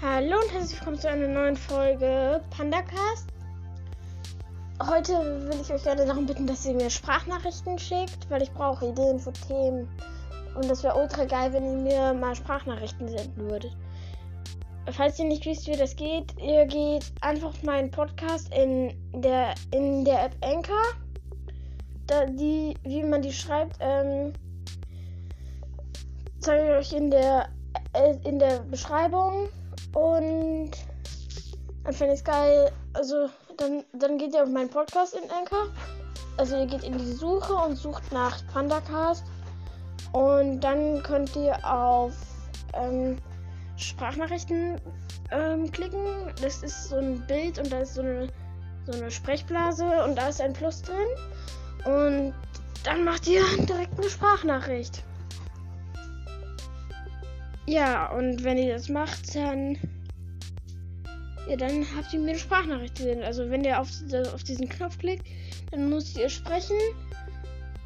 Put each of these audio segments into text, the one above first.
Hallo und herzlich willkommen zu einer neuen Folge PandaCast. Heute will ich euch gerne darum bitten, dass ihr mir Sprachnachrichten schickt, weil ich brauche Ideen für Themen. Und das wäre ultra geil, wenn ihr mir mal Sprachnachrichten senden würdet. Falls ihr nicht wisst, wie das geht, ihr geht einfach auf meinen Podcast in der, in der App Anchor. Da die, wie man die schreibt, ähm, zeige ich euch in der, äh, in der Beschreibung. Und dann finde ich es geil. Also, dann, dann geht ihr auf meinen Podcast in Anchor. Also, ihr geht in die Suche und sucht nach PandaCast. Und dann könnt ihr auf ähm, Sprachnachrichten ähm, klicken. Das ist so ein Bild und da ist so eine, so eine Sprechblase und da ist ein Plus drin. Und dann macht ihr direkt eine Sprachnachricht. Ja, und wenn ihr das macht, dann. Ja, dann habt ihr mir eine Sprachnachricht gesehen. Also, wenn ihr auf, auf diesen Knopf klickt, dann müsst ihr sprechen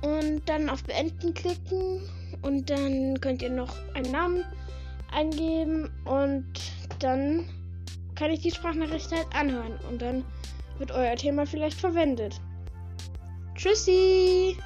und dann auf Beenden klicken und dann könnt ihr noch einen Namen eingeben und dann kann ich die Sprachnachricht halt anhören und dann wird euer Thema vielleicht verwendet. Tschüssi!